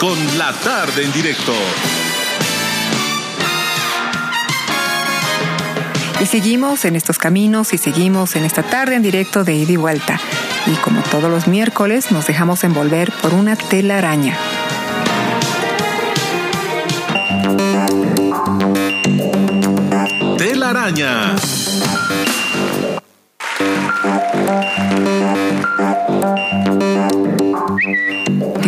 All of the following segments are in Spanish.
con La Tarde en Directo. Y seguimos en estos caminos y seguimos en esta tarde en directo de ida y vuelta. Y como todos los miércoles, nos dejamos envolver por una telaraña. Telaraña.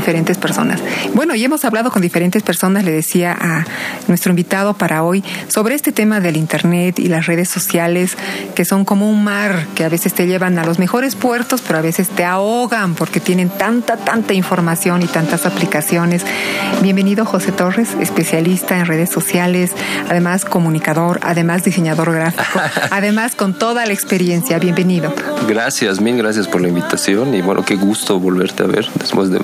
Diferentes personas. Bueno, y hemos hablado con diferentes personas, le decía a nuestro invitado para hoy, sobre este tema del Internet y las redes sociales, que son como un mar, que a veces te llevan a los mejores puertos, pero a veces te ahogan porque tienen tanta, tanta información y tantas aplicaciones. Bienvenido José Torres, especialista en redes sociales, además comunicador, además diseñador gráfico, además con toda la experiencia. Bienvenido. Gracias, mil gracias por la invitación y bueno, qué gusto volverte a ver después de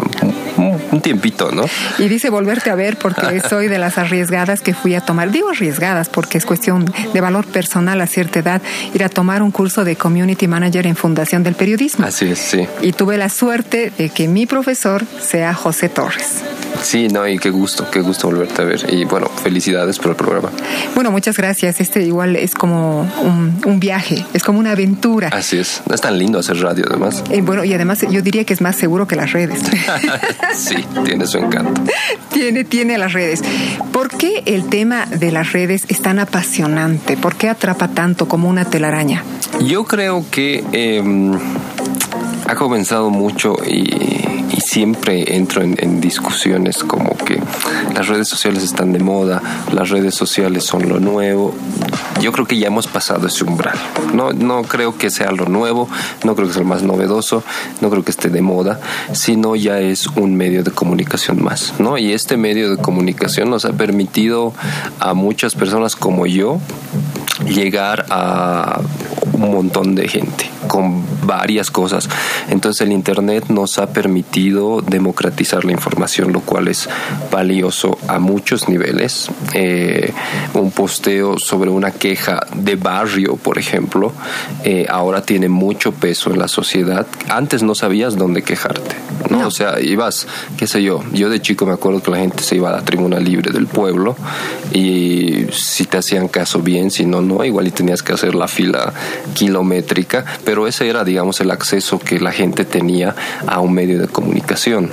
un tiempito, ¿no? Y dice volverte a ver porque soy de las arriesgadas que fui a tomar. Digo arriesgadas porque es cuestión de valor personal a cierta edad ir a tomar un curso de Community Manager en Fundación del Periodismo. Así es, sí. Y tuve la suerte de que mi profesor sea José Torres. Sí, no, y qué gusto, qué gusto volverte a ver. Y bueno, felicidades por el programa. Bueno, muchas gracias. Este igual es como un, viaje, es como una aventura. Así es. No es tan lindo hacer radio, además. Eh, bueno, y además yo diría que es más seguro que las redes. sí, tiene su encanto. Tiene, tiene las redes. ¿Por qué el tema de las redes es tan apasionante? ¿Por qué atrapa tanto como una telaraña? Yo creo que em, ha comenzado mucho y siempre entro en, discusiones como que las redes sociales están de moda, las redes sociales son lo nuevo. Yo creo que ya hemos pasado ese umbral. No, no creo que sea lo nuevo, no creo que sea lo más novedoso, no creo que esté de moda, sino ya es un medio de comunicación más. ¿no? Y este medio de comunicación nos ha permitido a muchas personas como yo llegar a un montón de gente varias cosas. Entonces el Internet nos ha permitido democratizar la información, lo cual es valioso a muchos niveles. Eh, un posteo sobre una queja de barrio, por ejemplo, eh, ahora tiene mucho peso en la sociedad. Antes no sabías dónde quejarte, ¿no? O sea, ibas, qué sé yo, yo de chico me acuerdo que la gente se iba a la tribuna libre del pueblo y si te hacían caso bien, si no, no, igual y tenías que hacer la fila kilométrica, pero ese era, digamos, el acceso que la gente tenía a un medio de comunicación.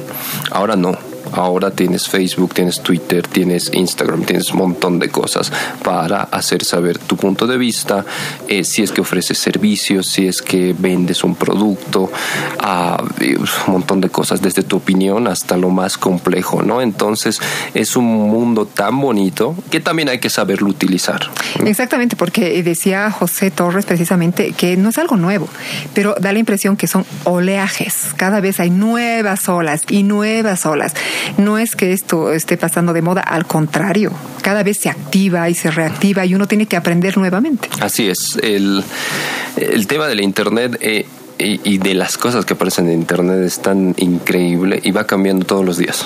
Ahora no Ahora tienes Facebook, tienes Twitter, tienes Instagram, tienes un montón de cosas para hacer saber tu punto de vista, eh, si es que ofreces servicios, si es que vendes un producto, ah, un montón de cosas, desde tu opinión hasta lo más complejo, ¿no? Entonces es un mundo tan bonito que también hay que saberlo utilizar. Exactamente, porque decía José Torres precisamente que no es algo nuevo, pero da la impresión que son oleajes. Cada vez hay nuevas olas y nuevas olas. No es que esto esté pasando de moda, al contrario, cada vez se activa y se reactiva y uno tiene que aprender nuevamente. Así es, el, el tema del Internet... Eh, y, de las cosas que aparecen en Internet es tan increíble y va cambiando todos los días.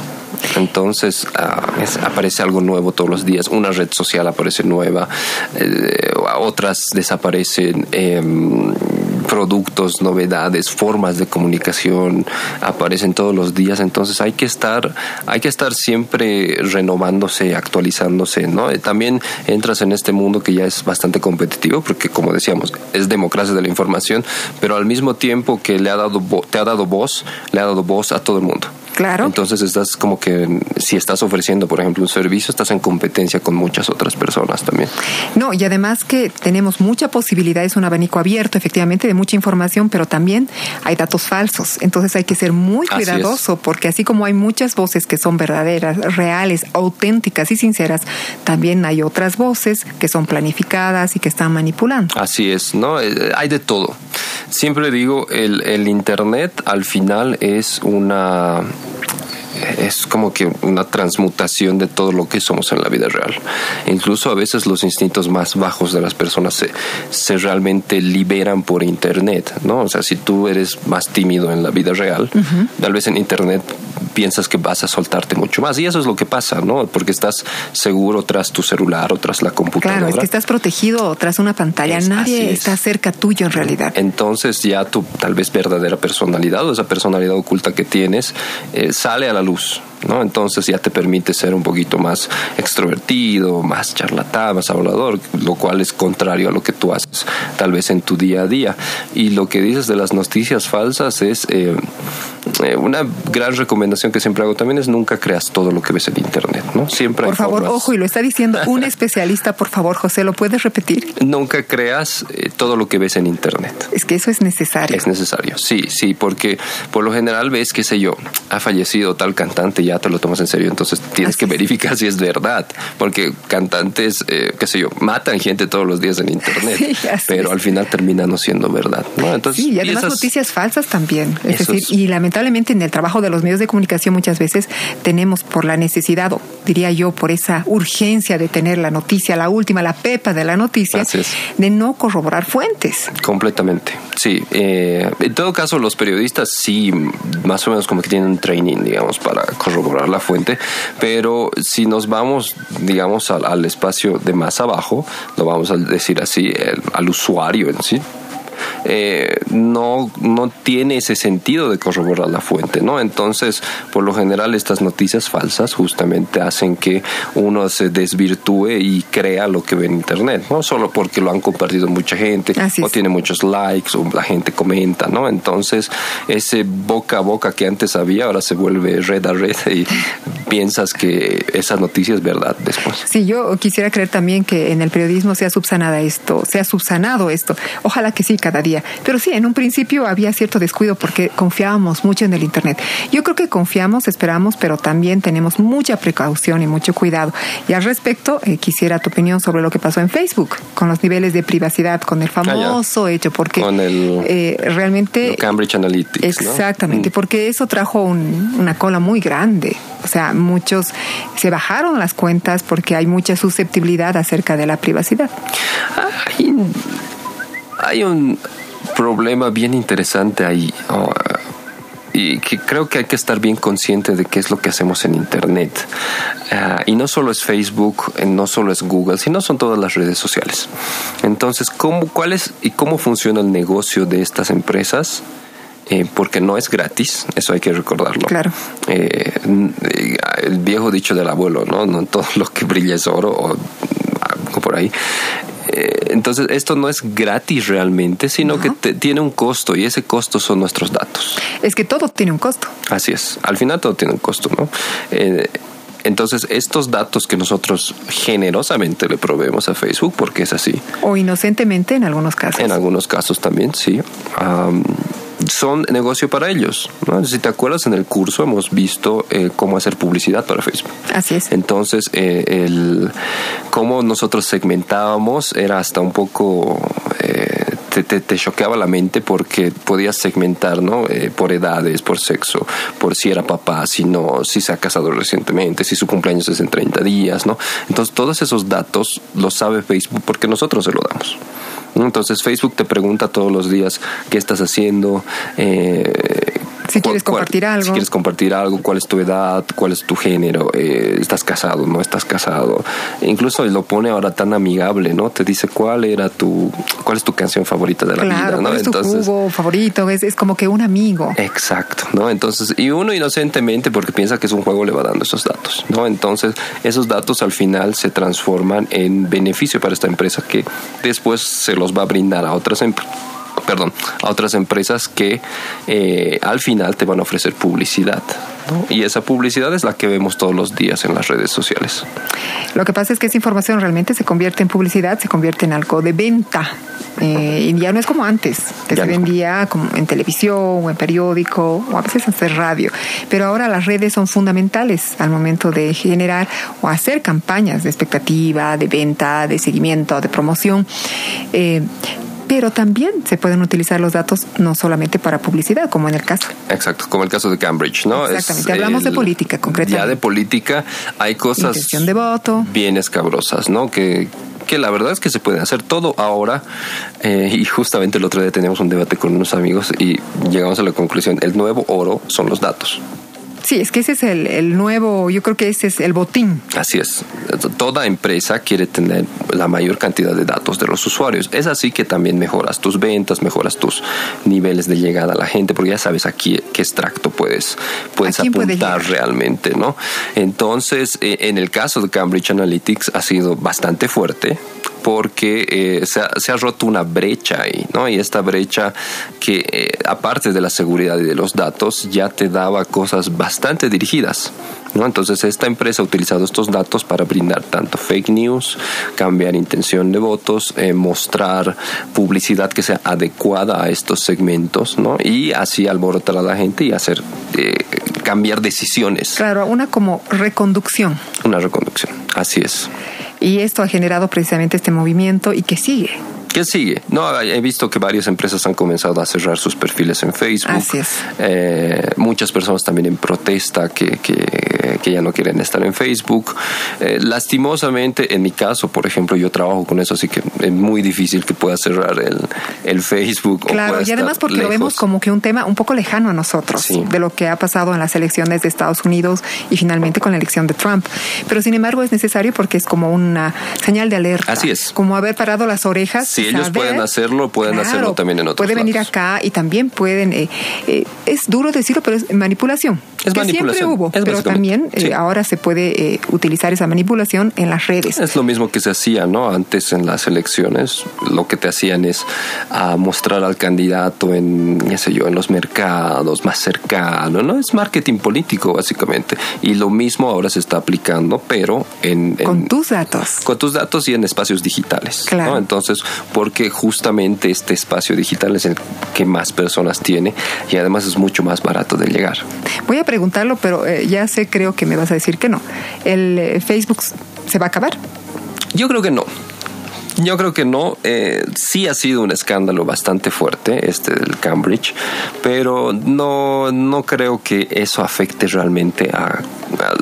Entonces ah, aparece algo nuevo todos los días, una red social aparece nueva, eh, otras desaparecen. Em, productos, novedades, formas de comunicación aparecen todos los días, entonces hay que estar, hay que estar siempre renovándose, actualizándose, ¿no? Eh, también entras en este mundo que ya es bastante competitivo, porque como decíamos, es democracia de la información, pero al mismo tiempo que le ha dado te ha dado voz, le ha dado voz a todo el mundo. Claro. Entonces estás como que, si estás ofreciendo, por ejemplo, un servicio, estás en competencia con muchas otras personas también. No, y además que tenemos mucha posibilidad, es un abanico abierto, efectivamente, de mucha información, pero también hay datos falsos. Entonces hay que ser muy cuidadoso, porque así como hay muchas voces que son verdaderas, reales, auténticas y sinceras, también hay otras voces que son planificadas y que están manipulando. Así es, ¿no? Eh, hay de todo. Siempre digo, el, el Internet al final es una Thank you. Es como que una transmutación de todo lo que somos en la vida real. Incluso a veces los instintos más bajos de las personas se, se realmente liberan por Internet, ¿no? O sea, si tú eres más tímido en la vida real, tal vez en Internet piensas que vas a soltarte mucho más. Y eso es lo que pasa, ¿no? Porque estás seguro tras tu celular o tras la computadora. Claro, es que estás protegido tras una pantalla. Nadie está cerca tuyo en realidad. Entonces ya tu tal vez verdadera personalidad o esa personalidad oculta que tienes eh, sale a la luz ¿no? Entonces ya te permite ser un poquito más extrovertido, más charlatán, más hablador, lo cual es contrario a lo que tú haces tal vez en tu día a día. Y lo que dices de las noticias falsas es eh, eh, una gran recomendación que siempre hago también es nunca creas todo lo que ves en internet, ¿no? Siempre Por favor, ojo, y lo está diciendo un especialista, por favor, José, ¿lo puedes repetir? Nunca creas eh, todo lo que ves en internet. Es que eso es necesario. Es necesario, sí, sí, porque por lo general ves, qué sé yo, ha fallecido tal cantante, ya te lo tomas en serio, entonces tienes que verificar si es verdad, porque cantantes, eh, qué sé yo, matan gente todos los días en internet, pero al final termina no siendo verdad, ¿no? Entonces, sí, y además noticias falsas también, es decir, y lamentablemente en el trabajo de los medios de comunicación muchas veces tenemos por la necesidad, o diría yo, por esa urgencia de tener la noticia, la última, la pepa de la noticia, de no corroborar fuentes. Completamente, sí. Eh, en todo caso, los periodistas sí, más o menos como que tienen un training, digamos, para corroborar la fuente, pero si nos vamos, digamos, al, espacio de más abajo, lo vamos a decir así, al usuario en sí, eh, no, no tiene ese sentido de corroborar la fuente, ¿no? Entonces, por lo general, estas noticias falsas justamente hacen que uno se desvirtúe y crea lo que ve en Internet, ¿no? Solo porque lo han compartido mucha gente o tiene muchos likes o la gente comenta, ¿no? Entonces, ese boca a boca que antes había ahora se vuelve red a red y piensas que esa noticia es verdad después. Sí, yo quisiera creer también que en el periodismo se ha subsanado esto, se ha subsanado esto. Ojalá que sí, cada día. Pero sí, en un principio había cierto descuido porque confiábamos mucho en el Internet. Yo creo que confiamos, esperamos, pero también tenemos mucha precaución y mucho cuidado. Y al respecto, eh, quisiera tu opinión sobre lo que pasó en Facebook, con los niveles de privacidad, con el ah, famoso hecho, porque con el, eh, realmente... Cambridge Analytics. Exactamente, mm. porque eso trajo una cola muy grande. O sea, muchos se bajaron las cuentas porque hay mucha susceptibilidad acerca de la privacidad. Hay, hay un problema bien interesante ahí. y que creo que hay que estar bien consciente de qué es lo que hacemos en Internet. Ah, y no solo es Facebook, eh, no solo es Google, sino son todas las redes sociales. Entonces, ¿cómo, ¿cuál es y cómo funciona el negocio de estas empresas? Eh, porque no es gratis, eso hay que recordarlo. Claro. Eh, el viejo dicho del abuelo, ¿no? No todo lo que brilla es oro o algo por ahí. Eh, entonces, esto no es gratis realmente, sino que tiene un costo y ese costo son nuestros datos. Es que todo tiene un costo. Así es, al final todo tiene un costo, ¿no? entonces, estos datos que nosotros generosamente le proveemos a Facebook, porque es así. O inocentemente en algunos casos. En algunos casos también, sí son negocio para ellos. Si te acuerdas, en el curso hemos visto eh, cómo hacer publicidad para Facebook. Así es. Entonces, eh, el, cómo nosotros segmentábamos era hasta un poco... Eh, te, te, choqueaba la mente porque podías segmentar, ¿no? por edades, por sexo, por si era papá, si no, si se ha casado recientemente, si su cumpleaños es en 30 días, ¿no? Entonces, todos esos datos los sabe Facebook porque nosotros se lo damos. Entonces Facebook te pregunta todos los días qué estás haciendo, eh, si quieres compartir algo. Si quieres compartir algo, cuál es tu edad, cuál es tu género, eh, estás casado, no estás casado. incluso lo pone ahora tan amigable, ¿no? Te dice cuál era tu, cuál es tu canción favorita de la vida, ¿no? ¿cuál es tu jugo favorito? Es, es como que un amigo. Exacto, ¿no? Entonces, y uno inocentemente porque piensa que es un juego le va dando esos datos, ¿no? Entonces, esos datos al final se transforman en beneficio para esta empresa que después se los va a brindar a otras empresas perdón, a otras empresas que eh, al final te van a ofrecer publicidad. Y esa publicidad es la que vemos todos los días en las redes sociales. Lo que pasa es que esa información realmente se convierte en publicidad, se convierte en algo de venta. Eh, y ya no es como antes, que se vendía como en televisión o en periódico o a veces hacer radio. Pero ahora las redes son fundamentales al momento de generar o hacer campañas de expectativa, de venta, de seguimiento, de promoción. Eh, pero también se pueden utilizar los datos no solamente para publicidad, como en el caso. Exacto, como el caso de Cambridge, ¿no? Exactamente, hablamos de política concretamente. Ya de política hay cosas Intención de voto. bien escabrosas, ¿no? Que, que la verdad es que se puede hacer todo ahora eh, y justamente el otro día teníamos un debate con unos amigos y llegamos a la conclusión, el nuevo oro son los datos. Sí, es que ese es el, el, nuevo, yo creo que ese es el botín. Así es. Toda empresa quiere tener la mayor cantidad de datos de los usuarios. Es así que también mejoras tus ventas, mejoras tus niveles de llegada a la gente, porque ya sabes aquí qué extracto puedes, puedes apuntar realmente, ¿no? Entonces, eh, en el caso de Cambridge Analytics ha sido bastante fuerte porque eh, se, ha, roto una brecha ahí, ¿no? Y esta brecha que, eh, aparte de la seguridad y de los datos, ya te daba cosas bastante dirigidas. ¿No? Entonces esta empresa ha utilizado estos datos para brindar tanto fake news, cambiar intención de votos, eh, mostrar publicidad que sea adecuada a estos segmentos, ¿no? Y así alborotar a la gente y hacer cambiar decisiones. Claro, una como reconducción. Una reconducción, así es. Y esto ha generado precisamente este movimiento y que sigue. ¿Qué sigue? No, he visto que varias empresas han comenzado a cerrar sus perfiles en Facebook. Así es. Eh, muchas personas también en protesta que, que, que, ya no quieren estar en Facebook. Eh, lastimosamente, en mi caso, por ejemplo, yo trabajo con eso, así que es muy difícil que pueda cerrar el, el Facebook. Claro, y además porque lo vemos como que un tema un poco lejano a nosotros, de lo que ha pasado en las elecciones de Estados Unidos y finalmente con la elección de Trump. Pero sin embargo es necesario porque es como una señal de alerta. Así es. Como haber parado las orejas. Sí, ellos pueden hacerlo, pueden hacerlo también en otros Puede venir acá y también pueden, eh, eh, es duro decirlo, pero es manipulación. Es que siempre hubo, pero también eh, ahora se puede utilizar esa manipulación en las redes. Es lo mismo que se hacía, ¿no? Antes en las elecciones, lo que te hacían es a mostrar al candidato en, qué sé yo, en los mercados más cercanos, ¿no? Es marketing político, básicamente. Y lo mismo ahora se está aplicando, pero en... con tus datos. Con tus datos y en espacios digitales. Claro. Entonces, porque justamente este espacio digital es el que más personas tiene y además es mucho más barato de llegar. Voy a preguntarlo, pero eh, ya sé, creo que me vas a decir que no. ¿El eh, Facebook se va a acabar? Yo creo que no. Yo creo que no. Eh, sí ha sido un escándalo bastante fuerte este del Cambridge, pero no, no creo que eso afecte realmente a,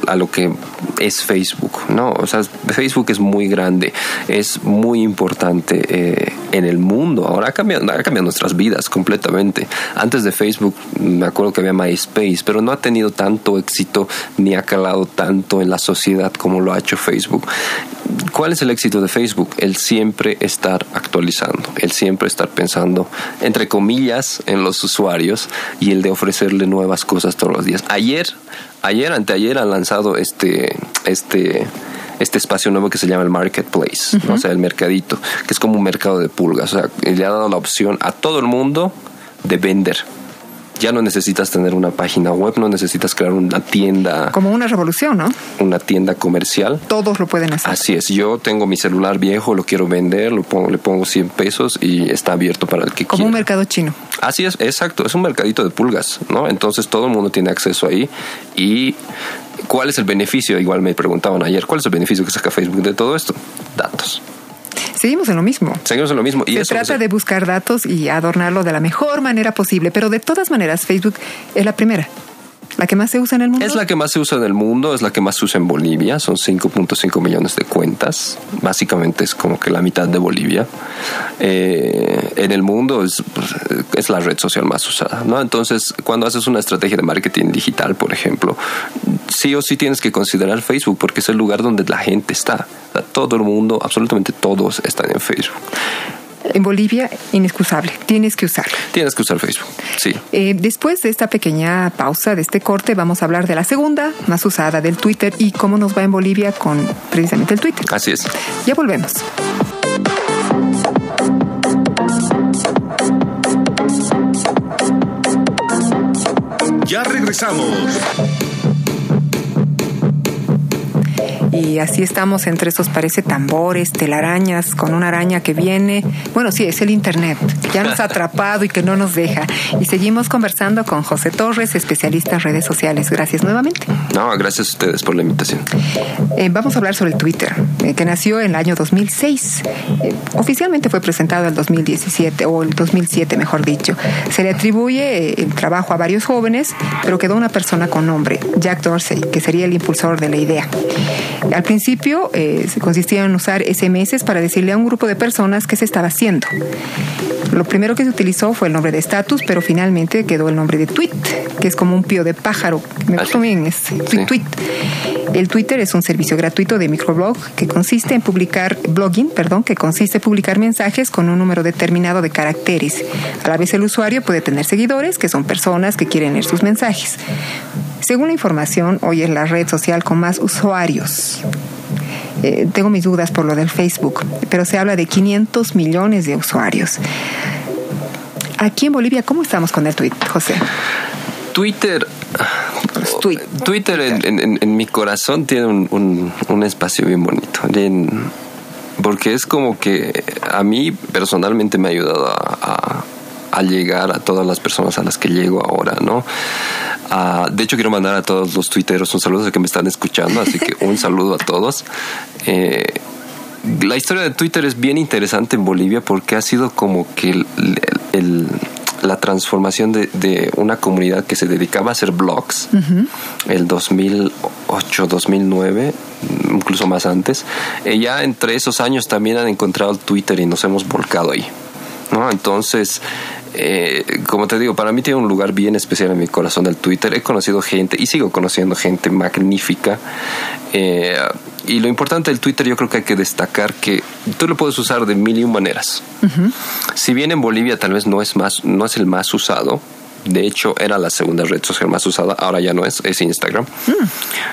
a, lo que es Facebook, ¿no? O sea, Facebook es muy grande, es muy importante eh, en el mundo. Ahora ha cambiado, ha cambiado nuestras vidas completamente. Antes de Facebook, me acuerdo que había MySpace, pero no ha tenido tanto éxito ni ha calado tanto en la sociedad como lo ha hecho Facebook. ¿Cuál es el éxito de Facebook? El siempre estar actualizando, el siempre estar pensando, entre comillas, en los usuarios y el de ofrecerle nuevas cosas todos los días. Ayer, ayer, anteayer han lanzado este, este, este espacio nuevo que se llama el marketplace, o sea, el mercadito, que es como un mercado de pulgas. O sea, le ha dado la opción a todo el mundo de vender ya no necesitas tener una página web, no necesitas crear una tienda. Como una revolución, ¿no? Una tienda comercial. Todos lo pueden hacer. Así es. Yo tengo mi celular viejo, lo quiero vender, lo pongo, le pongo 100 pesos y está abierto para el que quiera. Como un mercado chino. Así es, exacto. Es un mercadito de pulgas, ¿no? Entonces todo el mundo tiene acceso ahí y ¿cuál es el beneficio? Igual me preguntaban ayer, ¿cuál es el beneficio que saca Facebook de todo esto? Datos. Seguimos en lo mismo. Seguimos en lo mismo. Y se trata de buscar datos y adornarlo de la mejor manera posible, pero de todas maneras Facebook es la primera. ¿La que más se usa en el mundo? Es la que más se usa en el mundo, es la que más se usa en Bolivia, son 5.5 millones de cuentas, básicamente es como que la mitad de Bolivia. Eh, en el mundo es, es, la red social más usada, ¿no? Entonces, cuando haces una estrategia de marketing digital, por ejemplo, sí o sí tienes que considerar Facebook porque es el lugar donde la gente está. Todo el mundo, absolutamente todos están en Facebook en Bolivia, inexcusable. Tienes que usarlo. Tienes que usar Facebook, sí. Eh, después de esta pequeña pausa, de este corte, vamos a hablar de la segunda más usada del Twitter y cómo nos va en Bolivia con precisamente el Twitter. Así es. Ya volvemos. Ya regresamos. Y así estamos entre esos parece tambores, telarañas, con una araña que viene. Bueno, sí, es el Internet, ya nos ha atrapado y que no nos deja. Y seguimos conversando con José Torres, especialista en redes sociales. Gracias nuevamente. No, gracias a ustedes por la invitación. Eh, vamos a hablar sobre el Twitter, eh, que nació en el año 2006. Eh, oficialmente fue presentado en 2017, o el 2007, mejor dicho. Se le atribuye el trabajo a varios jóvenes, pero quedó una persona con nombre, Jack Dorsey, que sería el impulsor de la idea. Al principio eh, consistía en usar SMS para decirle a un grupo de personas qué se estaba haciendo. Lo primero que se utilizó fue el nombre de estatus, pero finalmente quedó el nombre de tweet, que es como un pío de pájaro. Me gustó bien, es tweet, tweet. El Twitter es un servicio gratuito de microblog que consiste en publicar blogging, perdón, que consiste en publicar mensajes con un número determinado de caracteres. A la vez el usuario puede tener seguidores, que son personas que quieren leer sus mensajes. Según la información, hoy es la red social con más usuarios. Eh, tengo mis dudas por lo del Facebook, pero se habla de 500 millones de usuarios. Aquí en Bolivia, ¿cómo estamos con el tweet, José? Twitter. Twitter en, mi corazón tiene un, espacio bien bonito. porque es como que a mí personalmente me ha ayudado a, llegar a todas las personas a las que llego ahora, ¿no? Ah, de hecho, quiero mandar a todos los tuiteros un saludo a que me están escuchando, así que un saludo a todos. Eh, la historia de Twitter es bien interesante en Bolivia porque ha sido como que el la transformación de, una comunidad que se dedicaba a hacer blogs, el 2008, 2009, incluso más antes. Ya entre esos años también han encontrado el Twitter y nos hemos volcado ahí. ¿no? Entonces, eh, como te digo, para mí tiene un lugar bien especial en mi corazón el Twitter. He conocido gente y sigo conociendo gente magnífica. Eh, y lo importante del Twitter yo creo que hay que destacar que tú lo puedes usar de mil y un maneras. Si bien en Bolivia tal vez no es, más, no es el más usado, de hecho, era la segunda red social más usada, ahora ya no es, es Instagram. Mm.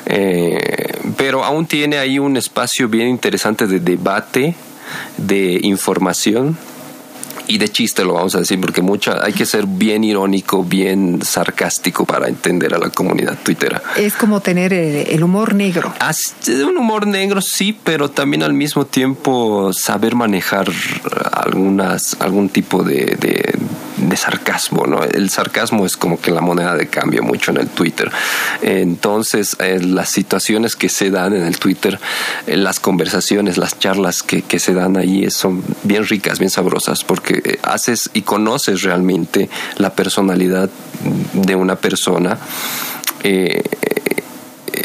Eh, pero aún tiene ahí un espacio bien interesante de debate, de información y de chiste lo vamos a decir, porque mucha, hay que ser bien irónico, bien sarcástico para entender a la comunidad twittera. Es como tener el, humor negro. un humor negro sí, pero también al mismo tiempo saber manejar algunas, algún tipo de de sarcasmo, ¿no? El sarcasmo es como que la moneda de cambio mucho en el Twitter. Entonces, eh, las situaciones que se dan en el Twitter, eh, las conversaciones, las charlas que, que, se dan ahí son bien ricas, bien sabrosas, porque eh, haces y conoces realmente la personalidad de una persona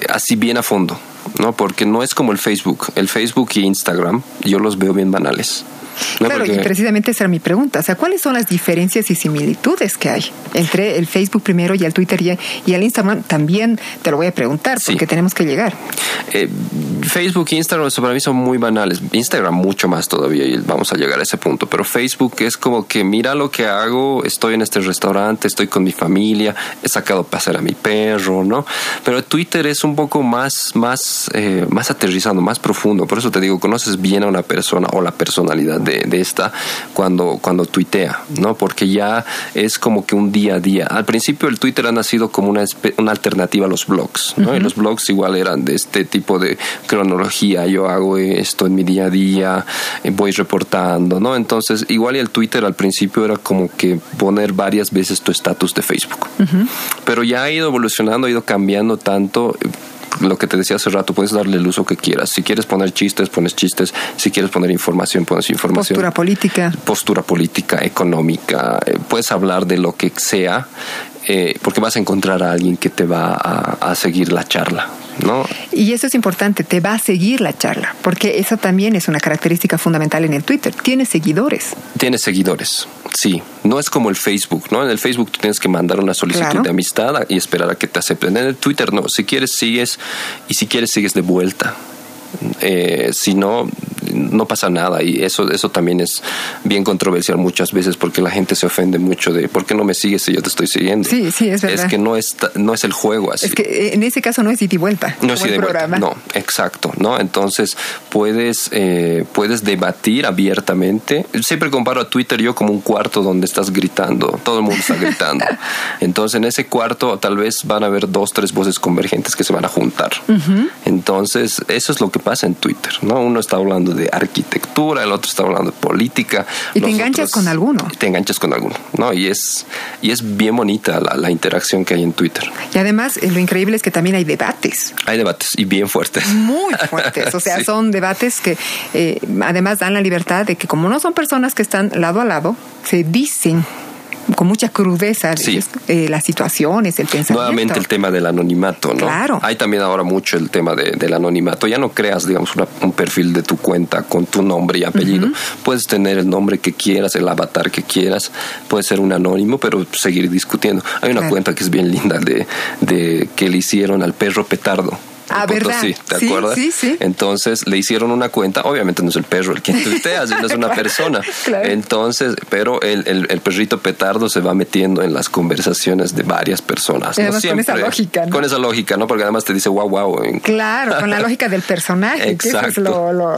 así bien a fondo. ¿no? Porque no es como el Facebook. El Facebook y Instagram yo los veo bien banales claro, y precisamente esa era mi pregunta. O sea, ¿cuáles son las diferencias y similitudes que hay entre el Facebook primero y el Twitter y, el Instagram? También te lo voy a preguntar porque tenemos que llegar. Eh, Facebook e Instagram para mí son muy banales. Instagram mucho más todavía y vamos a llegar a ese punto. Pero Facebook es como que mira lo que hago, estoy en este restaurante, estoy con mi familia, he sacado a pasear a mi perro, ¿no? Pero Twitter es un poco más, más, eh, más aterrizado, más profundo. Por eso te digo, conoces bien a una persona o la personalidad de, esta cuando, cuando tuitea, ¿no? Porque ya es como que un día a día. Al principio el Twitter ha nacido como una, una alternativa a los blogs, ¿no? Y los blogs igual eran de este tipo de cronología, yo hago esto en mi día a día, eh, voy reportando, ¿no? Entonces, igual y el Twitter al principio era como que poner varias veces tu estatus de Facebook. Pero ya ha ido evolucionando, ha ido cambiando tanto lo que te decía hace rato, puedes darle el uso que quieras. Si quieres poner chistes, pones chistes. Si quieres poner información, pones información. Postura política. Postura política, económica. Eh, puedes hablar de lo que sea, eh, porque vas a encontrar a alguien que te va a seguir la charla. ¿No? Y eso es importante, te va a seguir la charla, porque eso también es una característica fundamental en el Twitter. Tienes seguidores. Tienes seguidores, sí. No es como el Facebook, ¿no? En el Facebook tú tienes que mandar una solicitud de amistad y esperar a que te acepten. En el Twitter no, si quieres sigues y si quieres sigues de vuelta. Eh, si no, no pasa nada y eso, eso también es bien controversial muchas veces porque la gente se ofende mucho de ¿por qué no me sigues si yo te estoy siguiendo? Sí, sí, es verdad. Es que no es, no es el juego así. Es que eh, en ese caso no es ida y vuelta. No es ida y vuelta. No, exacto, ¿no? Entonces puedes, eh, puedes debatir abiertamente. Siempre comparo a Twitter yo como un cuarto donde estás gritando, todo el mundo está gritando. Entonces en ese cuarto tal vez van a haber dos, tres voces convergentes que se van a juntar. Entonces eso es lo que pasa en Twitter, ¿no? Uno está hablando de arquitectura, el otro está hablando de política. Y te enganchas con alguno. Te enganchas con alguno, ¿no? Y es, y es bien bonita la, interacción que hay en Twitter. Y además, eh, lo increíble es que también hay debates. Hay debates y bien fuertes. Muy fuertes. O sea, son debates que eh, además dan la libertad de que como no son personas que están lado a lado, se dicen con mucha crudeza eh, las situaciones, el pensamiento. Nuevamente el tema del anonimato, ¿no? Claro. Hay también ahora mucho el tema del anonimato. Ya no creas, digamos, un perfil de tu cuenta con tu nombre y apellido. Puedes tener el nombre que quieras, el avatar que quieras, puede ser un anónimo, pero seguir discutiendo. Hay una cuenta que es bien linda de, de que le hicieron al perro petardo. Ah, ¿verdad? Sí, ¿te acuerdas? Sí, sí. Entonces le hicieron una cuenta, obviamente no es el perro el que tuitea, sino es una persona. Entonces, pero el, el, perrito petardo se va metiendo en las conversaciones de varias personas. ¿no? con esa lógica, ¿no? Con esa lógica, ¿no? Porque además te dice wow, wow. Claro, con la lógica del personaje, Exacto. que es lo, lo,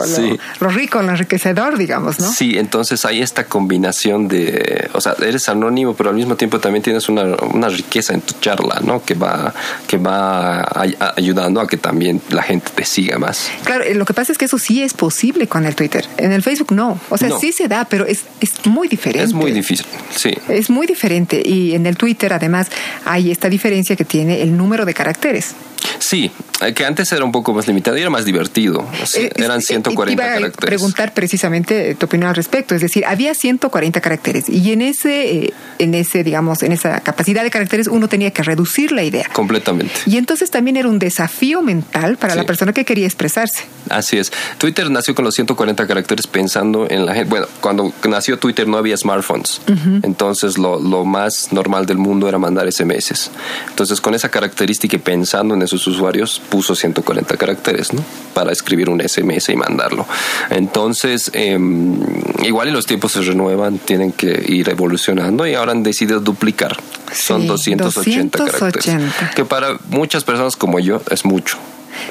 lo, rico, lo enriquecedor, digamos, ¿no? Sí, entonces hay esta combinación de, o sea, eres anónimo, pero al mismo tiempo también tienes una, una riqueza en tu charla, ¿no? Que va, que va ayudando a que también la gente te siga más. Claro, eh, lo que pasa es que eso sí es posible con el Twitter. En el Facebook no. O sea, sí se da, pero es, es muy diferente. Es muy difícil, sí. Es muy diferente. Y en el Twitter, además, hay esta diferencia que tiene el número de caracteres. Sí, que antes era un poco más limitado y era más divertido. Eh, eran 140 iba caracteres. A preguntar precisamente tu opinión al respecto. Es decir, había 140 caracteres y en ese, eh, en ese, digamos, en esa capacidad de caracteres uno tenía que reducir la idea. Completamente. Y entonces también era un desafío mental para la persona que quería expresarse. Así es. Twitter nació con los 140 caracteres pensando en la gente. Bueno, cuando nació Twitter no había smartphones. Entonces lo, lo más normal del mundo era mandar SMS. Entonces con esa característica y pensando en esos usuarios puso 140 caracteres, ¿no? Para escribir un SMS y mandarlo. Entonces, em, igual y los tiempos se renuevan, tienen que ir evolucionando y ahora han decidido duplicar. Son 280, caracteres. Que para muchas personas como yo es mucho.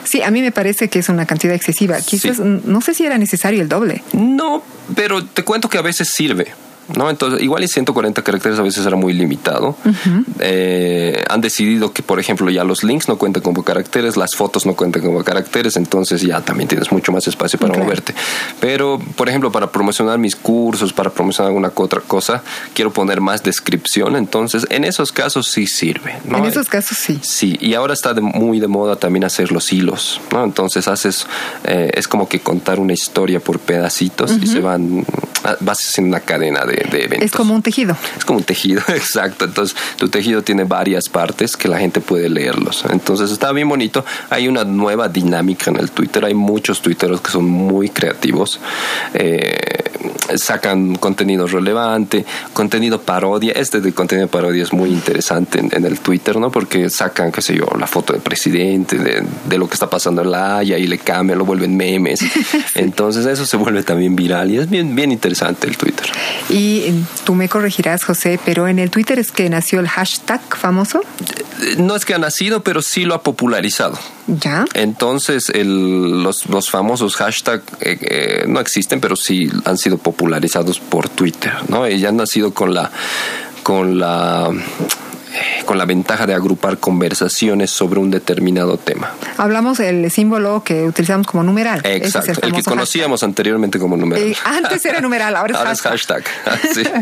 Sí, a mí me parece que es una cantidad excesiva. Quizás no sé si era necesario el doble. No, pero te cuento que a veces sirve. ¿No? Entonces, igual y 140 caracteres a veces era muy limitado. Eh, han decidido que, por ejemplo, ya los links no cuentan como caracteres, las fotos no cuentan como caracteres, entonces ya también tienes mucho más espacio para moverte. Pero, por ejemplo, para promocionar mis cursos, para promocionar alguna otra cosa, quiero poner más descripción, entonces en esos casos sí sirve. En esos casos sí. Sí, y ahora está muy de moda también hacer los hilos, ¿no? Entonces haces, eh, es como que contar una historia por pedacitos y se van, vas haciendo una cadena de es como un tejido. Es como un tejido, exacto. Entonces, tu tejido tiene varias partes que la gente puede leerlos. Entonces, está bien bonito. Hay una nueva dinámica en el Twitter. Hay muchos twitteros que son muy creativos. Eh, sacan contenido relevante, contenido parodia. Este de contenido parodia es muy interesante en, el Twitter, ¿no? Porque sacan, qué sé yo, la foto del presidente, de, lo que está pasando en la Haya y le cambian, lo vuelven memes. Entonces, eso se vuelve también viral y es bien, bien interesante el Twitter. Y tú me corregirás, José, pero en el Twitter es que nació el hashtag famoso. No es que ha nacido, pero sí lo ha popularizado. Ya. Entonces, los, los, famosos hashtags eh, eh, no existen, pero sí han sido popularizados por Twitter, ¿no? Y ya han nacido con la con la con la ventaja de agrupar conversaciones sobre un determinado tema. Hablamos del símbolo que utilizamos como numeral. Exacto, el, que conocíamos anteriormente como numeral. Eh, antes era numeral, ahora es hashtag.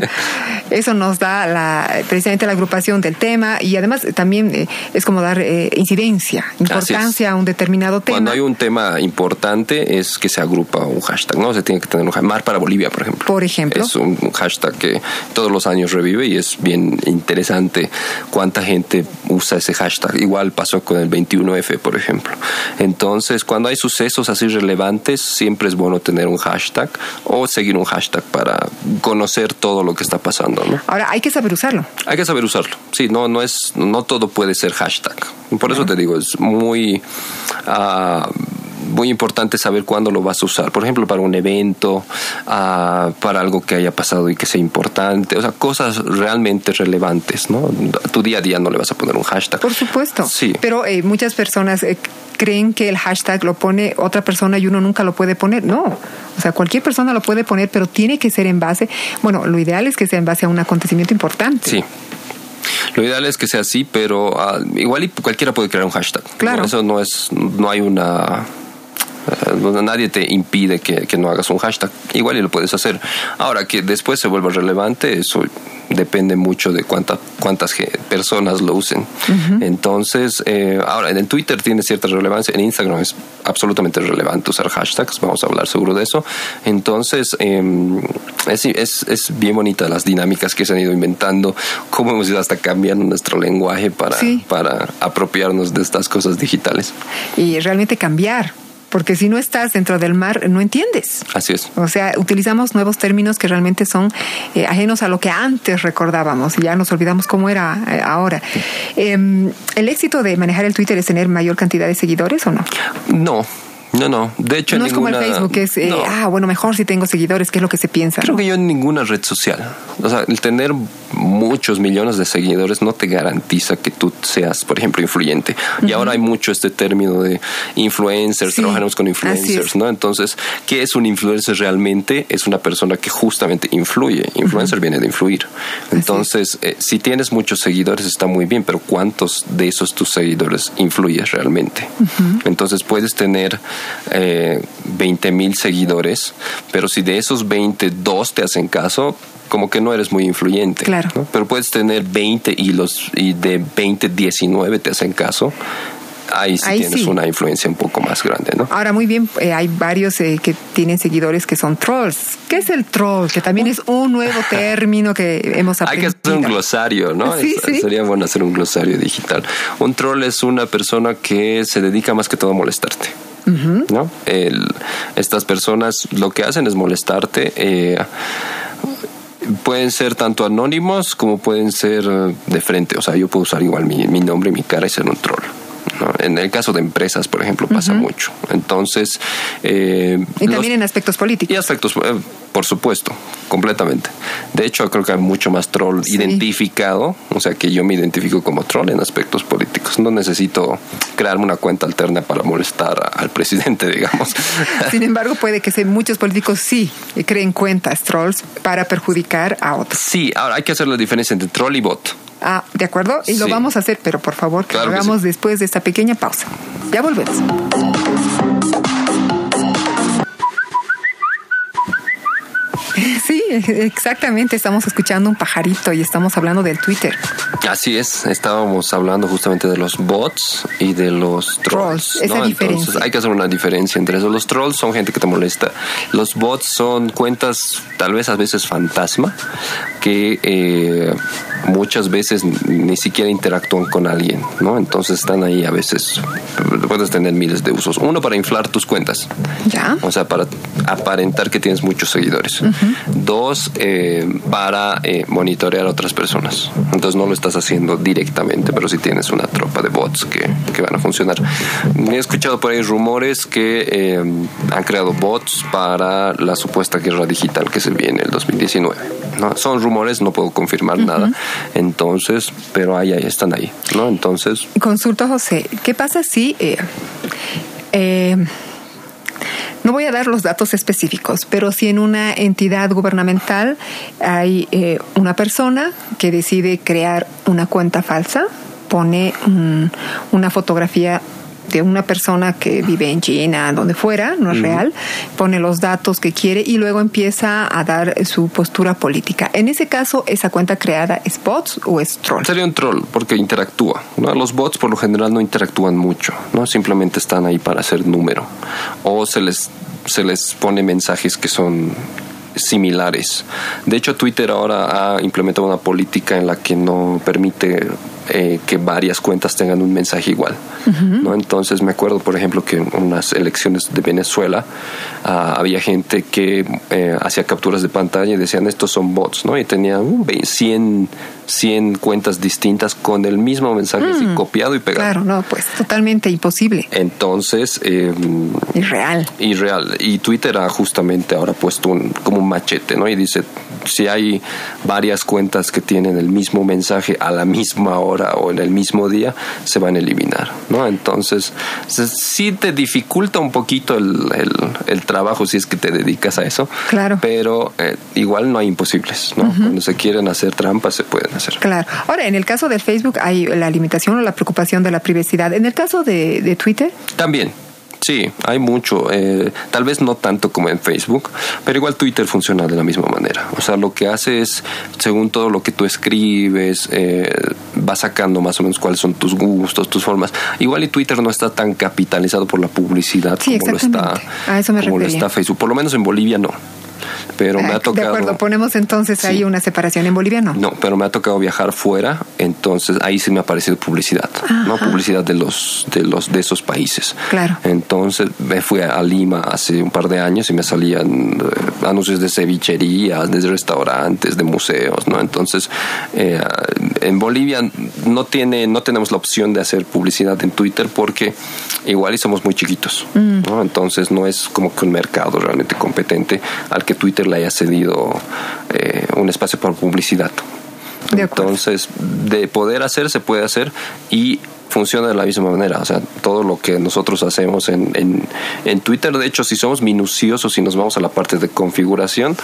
Eso nos da la, precisamente la agrupación del tema y además también eh, es como dar eh, incidencia, importancia a un determinado tema. Cuando hay un tema importante es que se agrupa un hashtag, ¿no? Se tiene que tener un hashtag. Mar para Bolivia, por ejemplo. Por ejemplo. Es un hashtag que todos los años revive y es bien interesante cuánta gente usa ese hashtag. Igual pasó con el 21F, por ejemplo. Entonces, cuando hay sucesos así relevantes, siempre es bueno tener un hashtag o seguir un hashtag para conocer todo lo que está pasando. ¿no? Ahora, hay que saber usarlo. Hay que saber usarlo. Sí, no, no, es, no todo puede ser hashtag. Por eso te digo, es muy... Uh, muy importante saber cuándo lo vas a usar. Por ejemplo, para un evento, ah, para algo que haya pasado y que sea importante. O sea, cosas realmente relevantes, ¿no? tu día a día no le vas a poner un hashtag. Por supuesto. Sí. Pero eh, muchas personas eh, creen que el hashtag lo pone otra persona y uno nunca lo puede poner. No. O sea, cualquier persona lo puede poner, pero tiene que ser en base. Bueno, lo ideal es que sea en base a un acontecimiento importante. Sí. Lo ideal es que sea así, pero ah, igual y cualquiera puede crear un hashtag. Claro. Eso no es, no hay una donde nadie te impide que, no hagas un hashtag. Igual y lo puedes hacer. Ahora que después se vuelva relevante, eso depende mucho de cuántas cuántas personas lo usen. Entonces, eh, ahora en Twitter tiene cierta relevancia, en Instagram es absolutamente relevante usar hashtags, vamos a hablar seguro de eso. Entonces, em, es, es, es, bien bonita las dinámicas que se han ido inventando, cómo hemos ido hasta cambiando nuestro lenguaje para, para apropiarnos de estas cosas digitales. Y realmente cambiar, porque si no estás dentro del mar no entiendes. Así es. O sea, utilizamos nuevos términos que realmente son eh, ajenos a lo que antes recordábamos y ya nos olvidamos cómo era eh, ahora. Em, ¿El éxito de manejar el Twitter es tener mayor cantidad de seguidores o no? No, no, no. De hecho, no es como el Facebook, es, eh, ah, bueno, mejor si tengo seguidores, que es lo que se piensa. Creo que yo en ninguna red social. O sea, el tener muchos millones de seguidores no te garantiza que tú seas, por ejemplo, influyente. Y ahora hay mucho este término de influencers, trabajamos con influencers, ¿no? Entonces, ¿qué es un influencer realmente? Es una persona que justamente influye. Influencer viene de influir. Entonces, eh, si tienes muchos seguidores está muy bien, pero ¿cuántos de esos tus seguidores influyes realmente? Entonces, puedes tener eh, 20 mil seguidores, pero si de esos 20, dos te hacen caso, como que no eres muy influyente. Claro. Pero puedes tener 20 y, los, y de 20, 19 te hacen caso ahí sí tienes una influencia un poco más grande, ¿no? Ahora, muy bien, eh, hay varios eh, que tienen seguidores que son trolls. ¿Qué es el troll? Que también es un nuevo término que hemos aprendido. Hay que hacer un glosario, ¿no? Sería bueno hacer un glosario digital. Un troll es una persona que se dedica más que todo a molestarte. ¿No? estas personas lo que hacen es molestarte. Eh, pueden ser tanto anónimos como pueden ser de frente. O sea, yo puedo usar igual mi, mi nombre y mi cara y ser un troll. En el caso de empresas, por ejemplo, pasa mucho. Entonces. Eh, y también en aspectos políticos. Y aspectos, eh, por supuesto, completamente. De hecho, creo que hay mucho más troll identificado, o sea, que yo me identifico como troll en aspectos políticos. No necesito crearme una cuenta alterna para molestar al presidente, digamos. Sin embargo, puede que muchos políticos sí creen cuentas trolls para perjudicar a otros. Sí, ahora hay que hacer la diferencia entre troll y bot. Ah, ¿de acuerdo? Y lo vamos a hacer, pero por favor que lo hagamos después de esta pequeña pausa. Ya volvemos. Sí, exactamente. Estamos escuchando un pajarito y estamos hablando del Twitter. Así es. Estábamos hablando justamente de los bots y de los trolls. Esa diferencia. hay que hacer una diferencia entre eso. Los trolls son gente que te molesta. Los bots son cuentas, tal vez a veces fantasma, que eh, muchas veces ni siquiera interactúan con alguien, ¿no? Entonces están ahí a veces, puedes tener miles de usos. Uno para inflar tus cuentas. Ya. O sea, para aparentar que tienes muchos seguidores. Dos, eh, para eh, monitorear a otras personas. Entonces no lo estás haciendo directamente, pero sí tienes una tropa de bots que, que van a funcionar. He escuchado por ahí rumores que eh, han creado bots para la supuesta guerra digital que se viene el 2019. ¿No? Son rumores, no puedo confirmar nada. Entonces, pero ahí, ahí están ahí, ¿no? Entonces. Consulto, José, ¿qué pasa si eh, eh, no voy a dar los datos específicos, pero si en una entidad gubernamental hay eh, una persona que decide crear una cuenta falsa, pone una fotografía de una persona que vive en China, donde fuera, no es real, pone los datos que quiere y luego empieza a dar su postura política. En ese caso, ¿esa cuenta creada es bots o es troll? Sería un troll porque interactúa. ¿no? Los bots por lo general no interactúan mucho, ¿no? simplemente están ahí para hacer número o se les, se les pone mensajes que son similares. De hecho, Twitter ahora ha implementado una política en la que no permite eh, que varias cuentas tengan un mensaje igual. ¿no? Entonces me acuerdo, por ejemplo, que en unas elecciones de Venezuela ah, había gente que eh, hacía capturas de pantalla y decían estos son bots, ¿no? Y tenían 100, 100 cuentas distintas con el mismo mensaje mm. copiado y pegado. Claro, no, pues totalmente imposible. Entonces... Eh, irreal. Irreal. Y Twitter ha justamente ahora puesto un, como un machete, ¿no? Y dice, si hay varias cuentas que tienen el mismo mensaje a la misma hora, o en el mismo día, se van a eliminar, ¿no? Entonces, sí te dificulta un poquito el, el, trabajo si es que te dedicas a eso. Claro. Pero eh, igual no hay imposibles, ¿no? Cuando se quieren hacer trampas, se pueden hacer. Claro. Ahora, en el caso del Facebook hay la limitación o la preocupación de la privacidad. En el caso de, de Twitter. También Sí, hay mucho. Eh, tal vez no tanto como en Facebook, pero igual Twitter funciona de la misma manera. O sea, lo que hace es, según todo lo que tú escribes, eh, va sacando más o menos cuáles son tus gustos, tus formas. Igual y Twitter no está tan capitalizado por la publicidad como, lo está, A eso me como lo está Facebook. Por lo menos en Bolivia no pero me ha tocado... De acuerdo, ponemos entonces ahí una separación en Bolivia, ¿no? No, pero me ha tocado viajar fuera, entonces ahí sí me ha aparecido publicidad, ¿no? Publicidad de los, de los, de esos países. Claro. Entonces me fui a Lima hace un par de años y me salían eh, anuncios de cevicherías, de restaurantes, de museos, ¿no? Entonces, eh, en Bolivia no tiene, no tenemos la opción de hacer publicidad en Twitter porque igual y somos muy chiquitos, mm. ¿no? Entonces no es como que un mercado realmente competente al que Twitter le haya cedido eh, un espacio para publicidad. Entonces, de poder hacer, se puede hacer y funciona de la misma manera. O sea, todo lo que nosotros hacemos en, en, en, Twitter, de hecho, si somos minuciosos y nos vamos a la parte de configuración,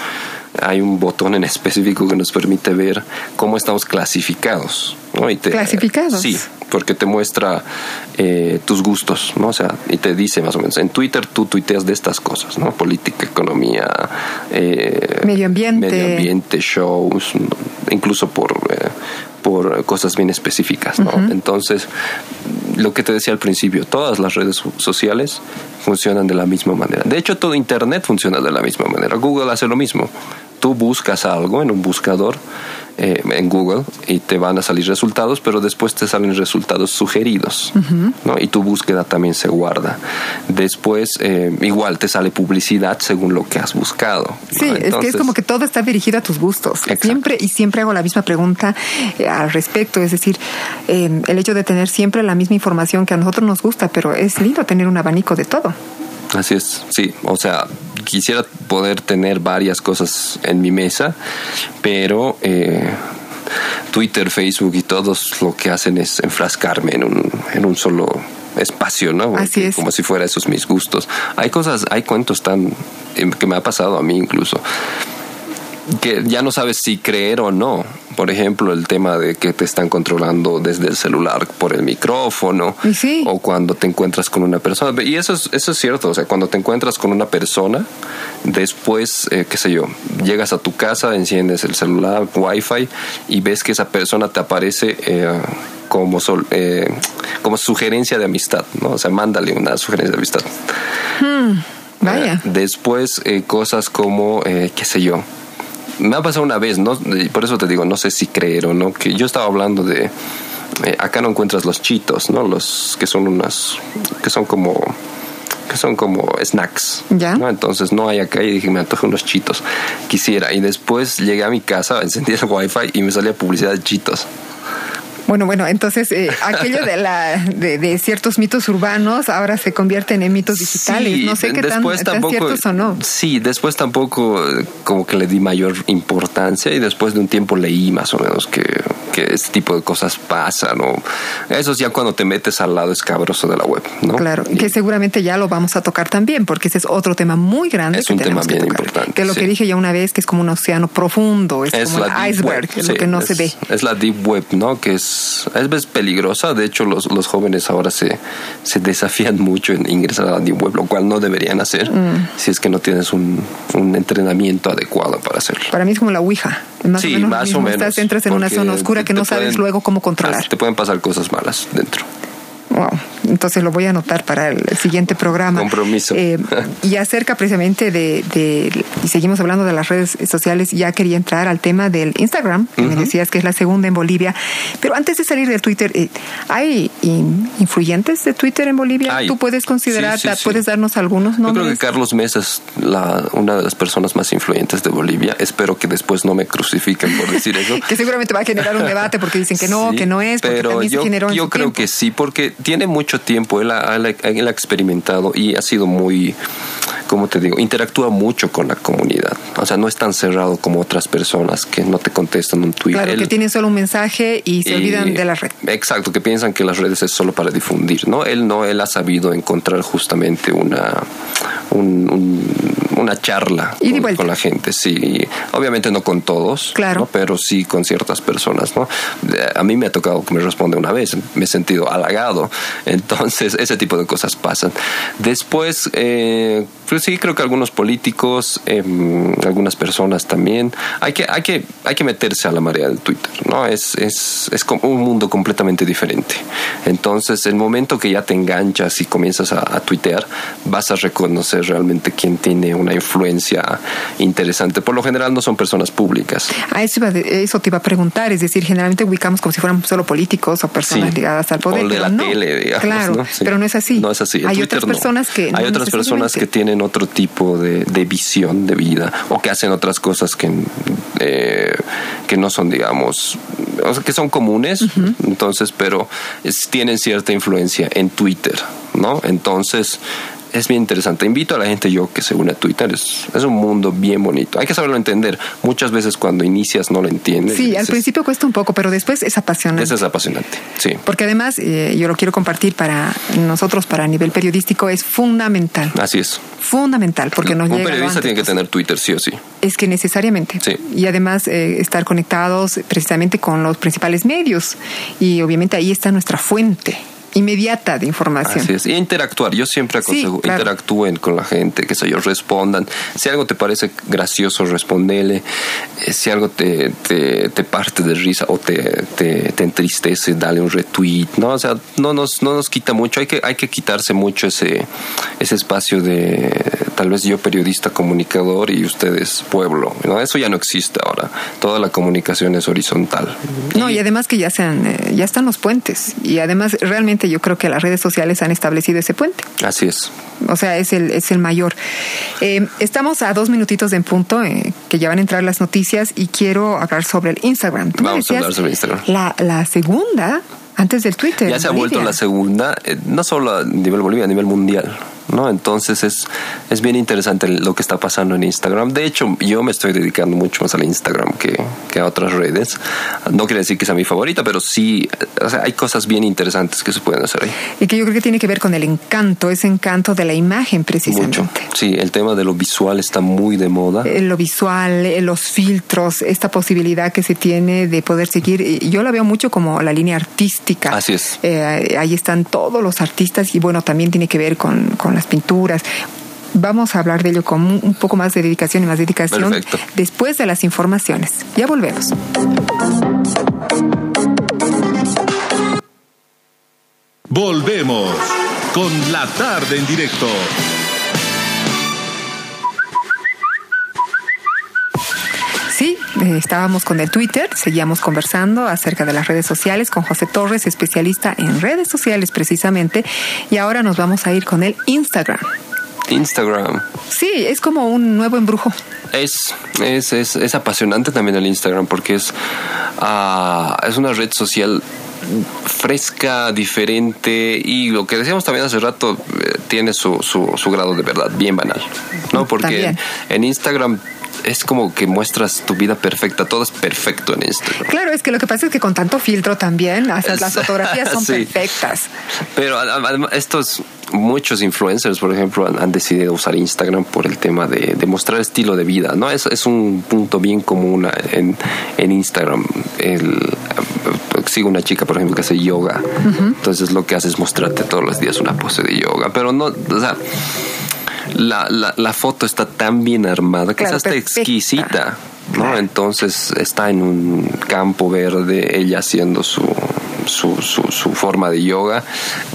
hay un botón en específico que nos permite ver cómo estamos clasificados. ¿No? ¿Clasificados? Sí, porque te muestra eh, tus gustos, ¿no? O sea, y te dice más o menos, en Twitter tú tuiteas de estas cosas, ¿no? Política, economía, eh, medio ambiente. Medio ambiente, shows, incluso por, eh, por cosas bien específicas, ¿no? Entonces, lo que te decía al principio, todas las redes sociales funcionan de la misma manera. De hecho, todo Internet funciona de la misma manera. Google hace lo mismo. Tú buscas algo en un buscador eh, en Google y te van a salir resultados, pero después te salen resultados sugeridos, ¿no? Y tu búsqueda también se guarda. Después, eh, igual te sale publicidad según lo que has buscado. Sí, es que es como que todo está dirigido a tus gustos. Siempre y siempre hago la misma pregunta eh, al respecto, es decir, el hecho de tener siempre la misma información que a nosotros nos gusta, pero es lindo tener un abanico de todo. Así es, sí. O sea, quisiera poder tener varias cosas en mi mesa, pero eh, Twitter, Facebook y todos lo que hacen es enfrascarme en un, en un solo espacio, ¿no? Así es. Como si fuera esos mis gustos. Hay cosas, hay cuentos tan eh, que me ha pasado a mí incluso que ya no sabes si creer o no. Por ejemplo, el tema de que te están controlando desde el celular por el micrófono o cuando te encuentras con una persona. Y eso es, eso es cierto, o sea, cuando te encuentras con una persona, después, eh, qué sé yo, llegas a tu casa, enciendes el celular, wifi y ves que esa persona te aparece eh, como, eh, como sugerencia de amistad, ¿no? O sea, mándale una sugerencia de amistad. Hmm, vaya. después, cosas como, qué sé yo, me ha pasado una vez, ¿no? por eso te digo, no sé si creer o no, que yo estaba hablando de, eh, acá no encuentras los chitos, ¿no? Los que son unas, que son como, que son como snacks. ¿Ya? ¿no? Entonces no hay acá y dije, me antojo unos chitos, quisiera. Y después llegué a mi casa, encendí el wifi y me salía publicidad de chitos. Bueno, bueno, entonces eh, aquello de, la, de, ciertos mitos urbanos ahora se convierten en mitos digitales. no sé qué tan, ciertos o no. Sí, después tampoco eh, como que le di mayor importancia y después de un tiempo leí más o menos que, que este tipo de cosas pasan. O eso es ya cuando te metes al lado escabroso de la web, ¿no? Claro, que seguramente ya lo vamos a tocar también porque ese es otro tema muy grande. Es un tema bien importante. Que lo que dije ya una vez, que es como un océano profundo, es, como el iceberg, es lo que no se ve. Es la deep web, ¿no? Que es es, peligrosa. De hecho, los, los jóvenes ahora se, se desafían mucho en ingresar a Deep Web, lo cual no deberían hacer mm. si es que no tienes un, un, entrenamiento adecuado para hacerlo. Para mí es como la Ouija. Más sí, o menos, más o menos. Estás, entras en una zona oscura que no sabes luego cómo controlar. Te pueden pasar cosas malas dentro. Wow. Entonces lo voy a anotar para el siguiente programa. Compromiso. Eh, y acerca precisamente de, y seguimos hablando de las redes sociales, ya quería entrar al tema del Instagram, que me decías que es la segunda en Bolivia. Pero antes de salir de Twitter, eh, ¿hay influyentes de Twitter en Bolivia? ¿Tú puedes considerar, puedes darnos algunos nombres? Yo creo que Carlos Mesa es la, una de las personas más influyentes de Bolivia. Espero que después no me crucifiquen por decir eso. que seguramente va a generar un debate porque dicen que no, que no es. Pero yo, yo creo que sí, porque tiene mucho tiempo, él ha, él ha, experimentado y ha sido muy, ¿cómo te digo? Interactúa mucho con la comunidad. O sea, no es tan cerrado como otras personas que no te contestan un tweet. Claro, que tienen solo un mensaje y se olvidan de la red. Exacto, que piensan que las redes es solo para difundir, ¿no? Él no, él ha sabido encontrar justamente una, un una charla con, la gente, sí. Obviamente no con todos, claro. pero sí con ciertas personas. ¿no? A mí me ha tocado que me responde una vez, me he sentido halagado. Entonces, ese tipo de cosas pasan. Después, eh, pues sí, creo que algunos políticos, em, algunas personas también, hay que, hay, que, hay que meterse a la marea del Twitter. ¿no? Es, es, es como un mundo completamente diferente. Entonces, el momento que ya te enganchas y comienzas a, a tuitear, vas a reconocer realmente quién tiene una influencia interesante. Por lo general no son personas públicas. A eso, eso te iba a preguntar, es decir, generalmente ubicamos como si fueran solo políticos o personas ligadas al poder. O de la tele, digamos. Claro, pero no es así. No es así. Hay otras personas que... Hay otras personas que tienen otro tipo de, visión de vida o que hacen otras cosas que, eh, que no son, digamos, o sea, que son comunes, entonces, pero tienen cierta influencia en Twitter, ¿no? Entonces, es bien interesante. Invito a la gente yo que se une a Twitter. Es, es un mundo bien bonito. Hay que saberlo entender. Muchas veces cuando inicias no lo entiendes. Sí, al principio cuesta un poco, pero después es apasionante. Eso es apasionante, sí. Porque además, eh, yo lo quiero compartir para nosotros, para nivel periodístico, es fundamental. Así es. Fundamental, porque nos Un periodista tiene que tener Twitter, sí o sí. Es que necesariamente. Sí. Y además eh, estar conectados precisamente con los principales medios. Y obviamente ahí está nuestra fuente inmediata de información. Así es. Y interactuar. Yo siempre aconsejo, interactúen con la gente, que ellos respondan. Si algo te parece gracioso, respondele. Eh, si algo te, te, parte de risa o te, te, entristece, dale un retweet. ¿no? O sea, no nos, no nos quita mucho. Hay que, hay que quitarse mucho ese, ese espacio de tal vez yo periodista comunicador y ustedes pueblo. ¿no? Eso ya no existe ahora. Toda la comunicación es horizontal. No, y, además que ya, sean, eh, ya están los puentes. Y además realmente yo creo que las redes sociales han establecido ese puente. Así es. O sea, es el, es el mayor. Eh, estamos a dos minutitos de en punto, eh, que ya van a entrar las noticias, y quiero hablar sobre el Instagram. Vamos a hablar sobre Instagram. La, la segunda antes del Twitter. Ya se ha vuelto la segunda, eh, no solo a nivel Bolivia, a nivel mundial. ¿No? Entonces es, es bien interesante lo que está pasando en Instagram. De hecho, yo me estoy dedicando mucho más al Instagram que, que a otras redes. No quiere decir que sea mi favorita, pero sí, o sea, hay cosas bien interesantes que se pueden hacer ahí. Y que yo creo que tiene que ver con el encanto, ese encanto de la imagen precisamente. Mucho. Sí, el tema de lo visual está muy de moda. Eh, lo visual, eh, los filtros, esta posibilidad que se tiene de poder seguir, yo la veo mucho como la línea artística. Así es. Eh, ahí están todos los artistas y bueno, también tiene que ver con, con las pinturas. Vamos a hablar de ello con un poco más de dedicación y más dedicación después de las informaciones. Ya volvemos. Volvemos con la tarde en directo. Eh, estábamos con el Twitter, seguíamos conversando acerca de las redes sociales con José Torres, especialista en redes sociales precisamente, y ahora nos vamos a ir con el Instagram. Instagram. Sí, es como un nuevo embrujo. Es, es, es, es apasionante también el Instagram porque es, uh, es una red social fresca, diferente y lo que decíamos también hace rato eh, tiene su, su, su, grado de verdad bien banal, ¿no? Porque en Instagram es como que muestras tu vida perfecta, todo es perfecto en Instagram. Claro, es que lo que pasa es que con tanto filtro también, hasta las fotografías son perfectas. Pero además, estos muchos influencers, por ejemplo, han, decidido usar Instagram por el tema de, mostrar estilo de vida, ¿no? Es, es un punto bien común en, en Instagram. El, sigo una chica, por ejemplo, que hace yoga. Entonces lo que hace es mostrarte todos los días una pose de yoga. Pero no, o sea, la, la, la foto está tan bien armada que es hasta exquisita. ¿no? Entonces está en un campo verde, ella haciendo su, su, su, su forma de yoga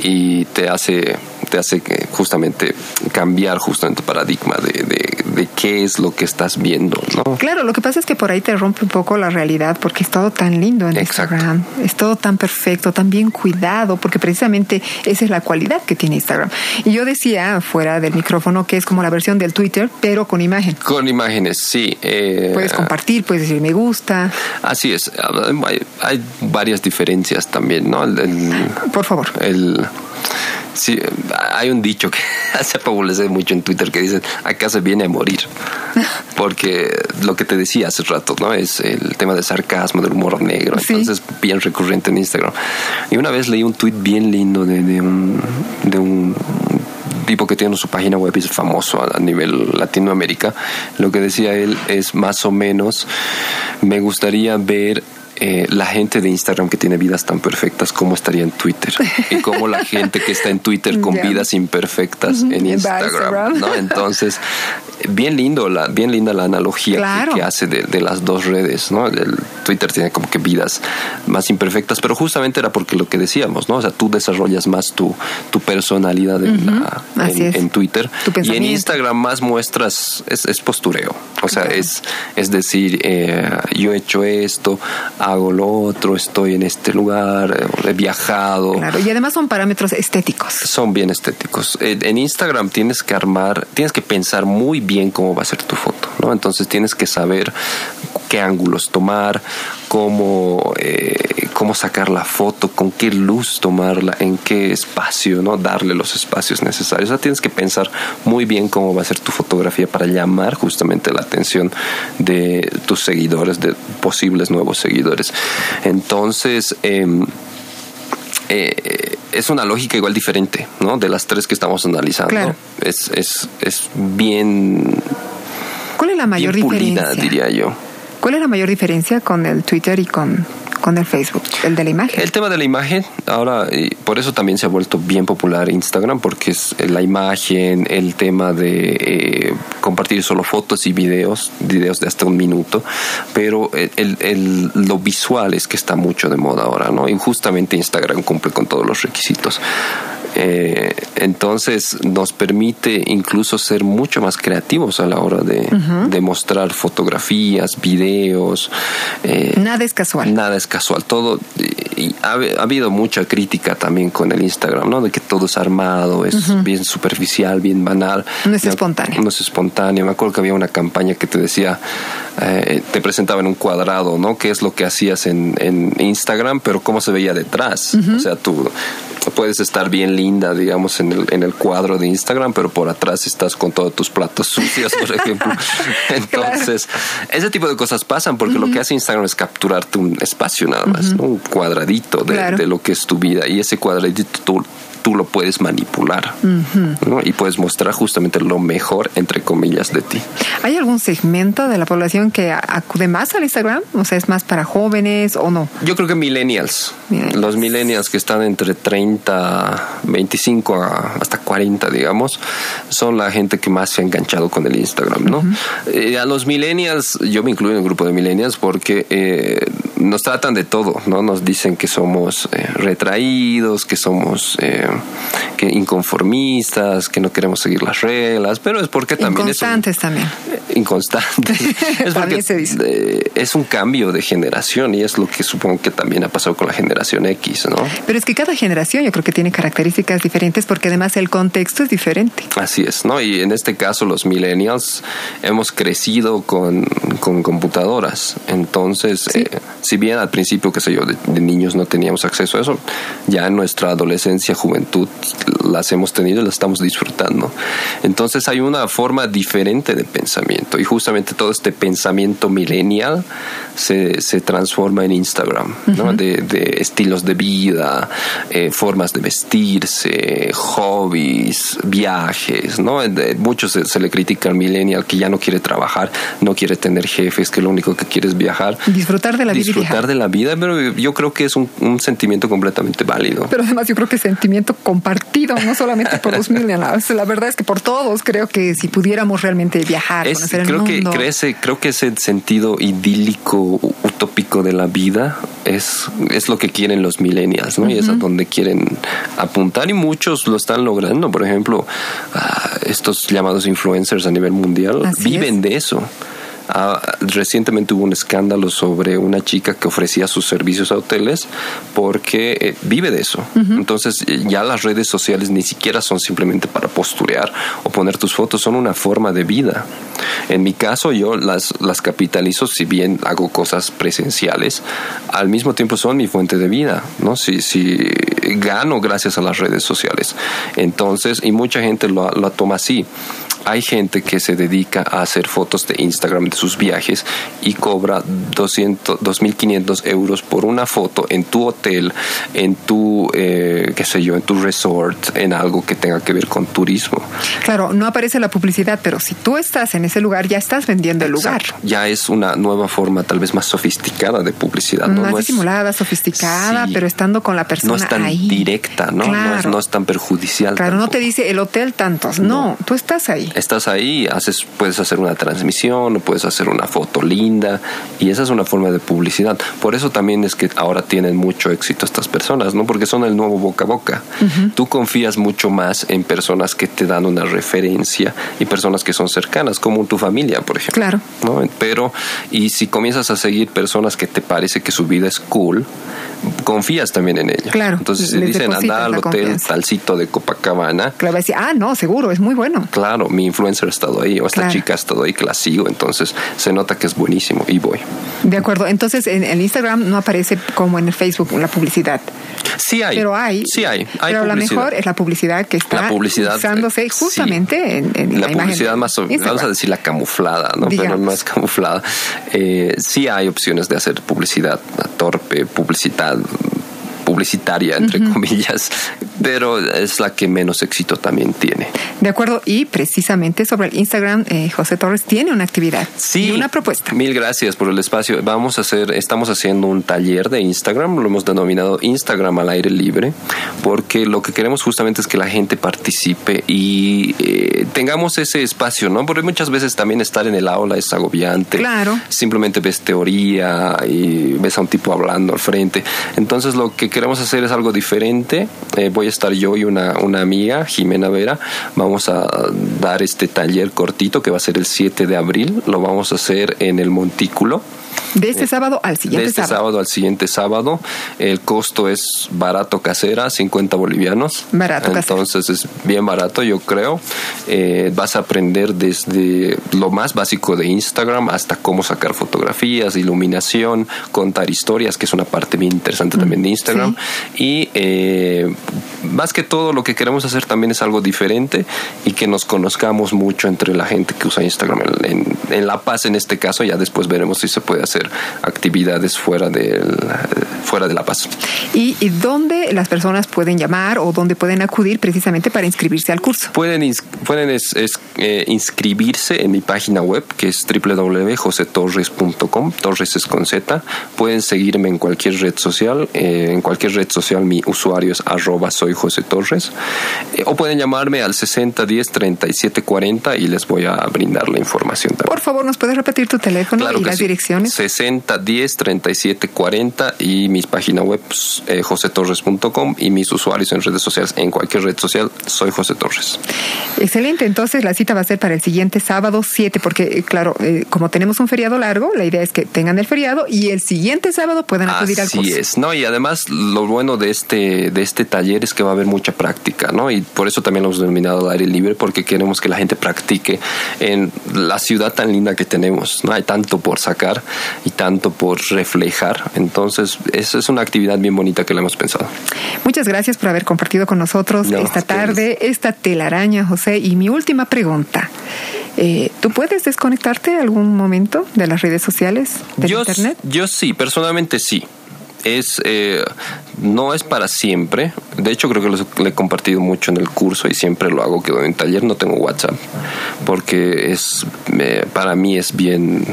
y te hace te hace que justamente cambiar justamente el paradigma de, de, qué es lo que estás viendo, ¿no? Claro, lo que pasa es que por ahí te rompe un poco la realidad porque es todo tan lindo en Instagram, es todo tan perfecto, tan bien cuidado, porque precisamente esa es la cualidad que tiene Instagram. Y yo decía fuera del micrófono que es como la versión del Twitter, pero con imagen. Con imágenes, sí. Eh, puedes compartir, puedes decir me gusta. Así es, hay, varias diferencias también, ¿no? por favor. El Sí, hay un dicho que se popularizado mucho en Twitter que dice, acá se viene a morir. Porque lo que te decía hace rato, ¿no? Es el tema del sarcasmo, del humor negro. Entonces, bien recurrente en Instagram. Y una vez leí un tweet bien lindo de, un, de un tipo que tiene su página web y es famoso a nivel Latinoamérica, lo que decía él es más o menos, me gustaría ver eh, la gente de Instagram que tiene vidas tan perfectas, ¿cómo estaría en Twitter? Y cómo la gente que está en Twitter con vidas imperfectas en En Instagram. ¿no? Entonces, bien lindo, la, bien linda la analogía que- Claro. que, hace de, de las dos redes, ¿no? El, Twitter tiene como que vidas más imperfectas, pero justamente era porque lo que decíamos, ¿no? O sea, tú desarrollas más tu, tu personalidad en, la- Así en- es. en Twitter. Y en. Instagram más muestras, es, es postureo. O sea, Claro. es, es decir, eh, yo he hecho esto, hago lo otro, estoy en este lugar, he viajado. Claro, y además son parámetros estéticos. Son bien estéticos. En en Instagram tienes que armar, tienes que pensar muy bien cómo va a ser tu foto, ¿no? Entonces tienes que saber qué ángulos tomar, cómo, eh, cómo sacar la foto, con qué luz tomarla, en qué espacio, ¿no? Darle los espacios necesarios. O sea, tienes que pensar muy bien cómo va a ser tu fotografía para llamar justamente la atención de tus seguidores, de posibles nuevos seguidores. Entonces, em, eh, es una lógica igual diferente, ¿no? De las tres que estamos analizando. Claro. Es, es, es bien, ¿Cuál es la mayor bien pulida, diferencia? diría yo. ¿Cuál es la mayor diferencia con el Twitter y con, con el Facebook? El de la imagen. El tema de la imagen, ahora, por eso también se ha vuelto bien popular Instagram, porque es la imagen, el tema de eh, compartir solo fotos y videos, videos de hasta un minuto, pero el- el- lo visual es que está mucho de moda ahora, ¿no? Y justamente Instagram cumple con todos los requisitos. Eh, entonces nos permite incluso ser mucho más creativos a la hora de, de mostrar fotografías, videos. eh, Nada es casual. Nada es casual, todo. Y ha, ha habido mucha crítica también con el Instagram, ¿no? De que todo es armado, es bien superficial, bien banal. No es Me- espontáneo. No es espontáneo. Me acuerdo que había una campaña que te decía, eh, te presentaba en un cuadrado, ¿no? ¿Qué es lo que hacías en, en Instagram, pero cómo se veía detrás? O sea, tú puedes estar bien linda, digamos, en el, en el cuadro de Instagram, pero por atrás estás con todos tus platos sucios, por ejemplo. Entonces, ese tipo de cosas pasan porque lo que hace Instagram es capturarte un espacio nada más, ¿no? un cuadradito de, Claro. de lo que es tu vida y ese cuadradito tú, tú lo puedes manipular ¿no? y puedes mostrar justamente lo mejor, entre comillas, de ti. ¿Hay algún segmento de la población que acude más al Instagram? O sea, ¿es más para jóvenes o no? Yo creo que millennials, Millennials. los millennials que están entre 30, 25 a- hasta 40, digamos, son la gente que más se ha enganchado con el Instagram, ¿no? Eh, a los millennials, yo me incluyo en el grupo de millennials porque eh, nos tratan de todo, ¿no? Nos dicen que somos eh, retraídos, que somos eh, que inconformistas, que no queremos seguir las reglas, pero es porque también es un- Inconstantes también. inconstante. es porque También se dice. es un cambio de generación y es lo que supongo que también ha pasado con la generación X, ¿no? Pero es que cada generación yo creo que tiene características diferentes porque además el contexto es diferente. Así es, ¿no? Y en este caso los millennials hemos crecido con, con computadoras. Entonces, eh, si bien al principio, qué sé yo, de, de niños no teníamos acceso a eso, ya en nuestra adolescencia, juventud, las hemos tenido y las estamos disfrutando. Entonces hay una forma diferente de pensamiento y justamente todo este pensamiento millennial se, se transforma en Instagram, ¿no? de, de estilos de vida, eh, formas de vestirse, hobbies, viajes, ¿no? De- muchos se, se le critica al millennial que ya no quiere trabajar, no quiere tener jefes, que lo único que quiere es viajar. Disfrutar de la vida Disfrutar de la vida, pero yo creo que es un, un sentimiento completamente válido. Pero además yo creo que es sentimiento compartido, no solamente por los millennials. La verdad es que por todos creo que si pudiéramos realmente viajar, Es- conocer el creo, que, mundo. crece, creo que ese sentido idílico, utópico de la vida es, es lo que quieren los millennials, ¿no? Y es a donde quieren apuntar y muchos lo están logrando. Por ejemplo, estos llamados influencers a nivel mundial Así viven es. de eso. Ah, recientemente hubo un escándalo sobre una chica que ofrecía sus servicios a hoteles porque eh, vive de eso. Entonces eh, ya las redes sociales ni siquiera son simplemente para posturear o poner tus fotos, son una forma de vida. En mi caso yo las, las capitalizo si bien hago cosas presenciales, al mismo tiempo son mi fuente de vida, ¿no? Si, si gano gracias a las redes sociales. Entonces, y mucha gente lo, lo toma así. Hay gente que se dedica a hacer fotos de Instagram de sus viajes y cobra 200, 2.500 euros por una foto en tu hotel, en tu, eh, qué sé yo, en tu resort, en algo que tenga que ver con turismo. Claro, no aparece la publicidad, pero si tú estás en ese lugar, ya estás vendiendo el lugar. Ya es una nueva forma tal vez más sofisticada de publicidad. ¿no? Más disimulada, sofisticada, pero estando con la persona No es tan directa, ¿no? No, es, tan perjudicial. Claro, no te dice el hotel tantos. No, tú estás ahí. Estás ahí, haces, puedes hacer una transmisión, puedes hacer una foto linda y esa es una forma de publicidad. Por eso también es que ahora tienen mucho éxito estas personas, ¿no? Porque son el nuevo boca a boca. Tú confías mucho más en personas que te dan una referencia y personas que son cercanas, como tu familia, por ejemplo. Claro. ¿no? Pero, y si comienzas a seguir personas que te parece que su vida es cool, confías también en ella. Claro. Entonces, si dicen anda al hotel talcito de Copacabana. Claro, va a decir, ah, no, seguro, es muy bueno. Claro, mi influencer ha estado ahí, o esta chica ha estado ahí que la sigo, entonces se nota que es buenísimo y voy. De acuerdo, entonces en el Instagram no aparece como en el Facebook la publicidad. Sí hay. Pero hay. Sí hay. hay pero la mejor es la publicidad que está usándose justamente en, la, publicidad más, vamos a decir la camuflada, ¿no? Pero no es camuflada. Eh, sí hay opciones de hacer publicidad torpe, publicidad publicitaria, entre comillas, pero es la que menos éxito también tiene. De acuerdo, y precisamente sobre el Instagram, eh, José Torres tiene una actividad sí, y una propuesta. Mil gracias por el espacio. Vamos a hacer, estamos haciendo un taller de Instagram, lo hemos denominado Instagram al aire libre, porque lo que queremos justamente es que la gente participe y eh, tengamos ese espacio, ¿no? Porque muchas veces también estar en el aula es agobiante. Claro. Simplemente ves teoría y ves a un tipo hablando al frente. Entonces lo que queremos hacer es algo diferente. Eh, voy a estar yo y una, una amiga, Jimena Vera. Vamos a dar este taller cortito que va a ser el 7 de abril. Lo vamos a hacer en el Montículo. De este sábado al siguiente de este sábado. al siguiente sábado. El costo es barato casera, 50 bolivianos. Barato Entonces es bien barato, yo creo. Eh, vas a aprender desde lo más básico de Instagram hasta cómo sacar fotografías, iluminación, contar historias, que es una parte bien interesante también de Instagram. Y eh, más que todo lo que queremos hacer también es algo diferente y que nos conozcamos mucho entre la gente que usa Instagram en, en La Paz en este caso. Ya después veremos si se puede hacer actividades fuera, del, fuera de La Paz. ¿Y, dónde las personas pueden llamar o dónde pueden acudir precisamente para inscribirse al curso? Pueden, pueden eh, inscribirse en mi página web que es www.josetorres.com, Torres es con Z. Pueden seguirme en cualquier red social. Eh, en cualquier red social mi usuario es arroba soy José Torres. Eh, o pueden llamarme al 6010 3740 y les voy a brindar la información Por favor, ¿nos puedes repetir tu teléfono y las direcciones? 60 10 37 40 y mis página web eh, josetorres.com y mis usuarios en redes sociales. En cualquier red social soy José Torres. Excelente, entonces la cita va a ser para el siguiente sábado 7, porque eh, claro, eh, como tenemos un feriado largo, la idea es que tengan el feriado y el siguiente sábado puedan acudir al curso. Así es, ¿no? Y además lo bueno de este, de este taller es que va a haber mucha práctica, ¿no? Y por eso también lo hemos denominado al aire libre, porque queremos que la gente practique en la ciudad tan linda que tenemos, ¿no? Hay tanto por sacar y tanto por reflejar. Entonces, esa es una actividad bien bonita que la hemos pensado. Muchas gracias por haber compartido con nosotros esta tarde esta telaraña, José. Y mi última pregunta. Eh, ¿Tú puedes desconectarte algún momento de las redes sociales, de Internet? Yo sí, personalmente sí es eh, no es para siempre. De hecho, creo que lo, he compartido mucho en el curso y siempre lo hago que en taller no tengo WhatsApp porque es para mí es bien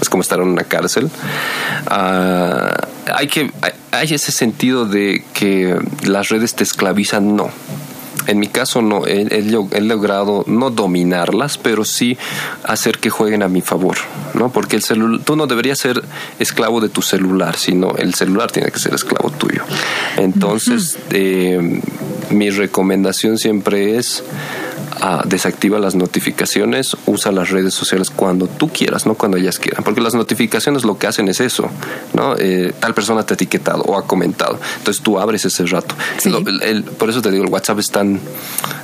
es como estar en una cárcel. Ah, hay que hay ese sentido de que las redes te esclavizan, no en mi caso no, he, he, logrado no dominarlas, pero sí hacer que jueguen a mi favor, ¿no? Porque el celular, tú no deberías ser esclavo de tu celular, sino el celular tiene que ser esclavo tuyo. Entonces, eh, mi recomendación siempre es desactiva las notificaciones, usa las redes sociales cuando tú quieras, no cuando ellas quieran, porque las notificaciones lo que hacen es eso, ¿no? Eh, tal persona te ha etiquetado o ha comentado, entonces tú abres ese rato. por eso te digo, el WhatsApp es tan,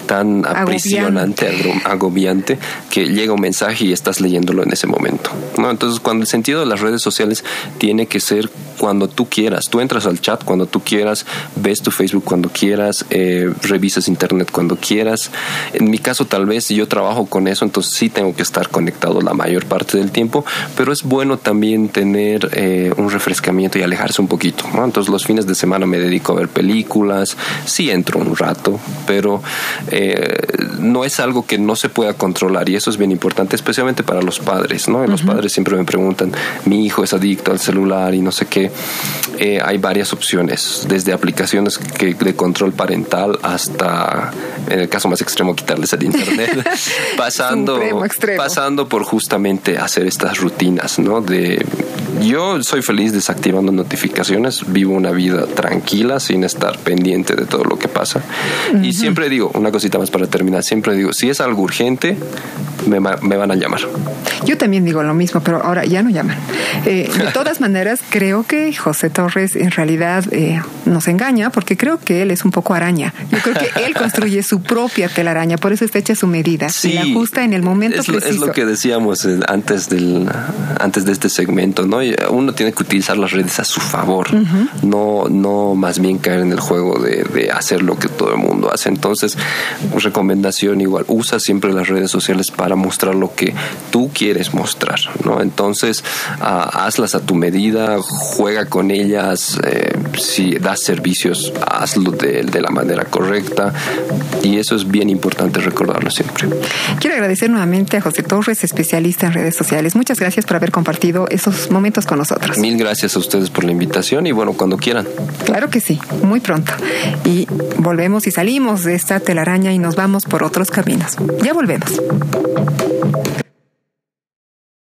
tan aprisionante, agobiante, que llega un mensaje y estás leyéndolo en ese momento. ¿no? Entonces, cuando el sentido de las redes sociales tiene que ser cuando tú quieras, tú entras al chat cuando tú quieras, ves tu Facebook cuando quieras, eh, revisas internet cuando quieras. En mi caso, tal vez yo trabajo con eso, entonces sí tengo que estar conectado la mayor parte del tiempo, pero es bueno también tener eh, un refrescamiento y alejarse un poquito. Entonces, los fines de semana me dedico a ver películas, sí entro un rato, pero eh, no es algo que no se pueda controlar y eso es bien importante, especialmente para los padres. ¿no? Los padres siempre me preguntan, mi hijo es adicto al celular y no sé qué. Eh, hay varias opciones, desde aplicaciones que, de control parental hasta, en el caso más extremo, quitarles el internet, pasando, pasando por justamente hacer estas rutinas, ¿no? De yo soy feliz desactivando notificaciones, vivo una vida tranquila sin estar pendiente de todo lo que pasa. Y siempre digo, una cosita más para terminar, siempre digo, si es algo urgente, me, me, van a llamar. Yo también digo lo mismo, pero ahora ya no llaman. Eh, de todas maneras, creo que José Torres en realidad eh, nos engaña porque creo que él es un poco araña. Yo creo que él construye su propia telaraña, por eso está hecha su medida y la ajusta en el momento es preciso. Es lo que decíamos eh, antes, del, antes de este segmento, ¿no? Uno tiene que utilizar las redes a su favor, no, no más bien caer en el juego de, de hacer lo que todo el mundo hace. Entonces, recomendación igual, usa siempre las redes sociales para mostrar lo que tú quieres mostrar, ¿no? Entonces, ah, hazlas a tu medida, juega con ellas, eh, si das servicios, hazlo de, de, la manera correcta y eso es bien importante recordarlo siempre. Quiero agradecer nuevamente a José Torres, especialista en redes sociales. Muchas gracias por haber compartido esos momentos con nosotros. Mil gracias a ustedes por la invitación y bueno, cuando quieran. Claro que sí, muy pronto. Y volvemos y salimos de esta telaraña y nos vamos por otros caminos. Ya volvemos. Thank you.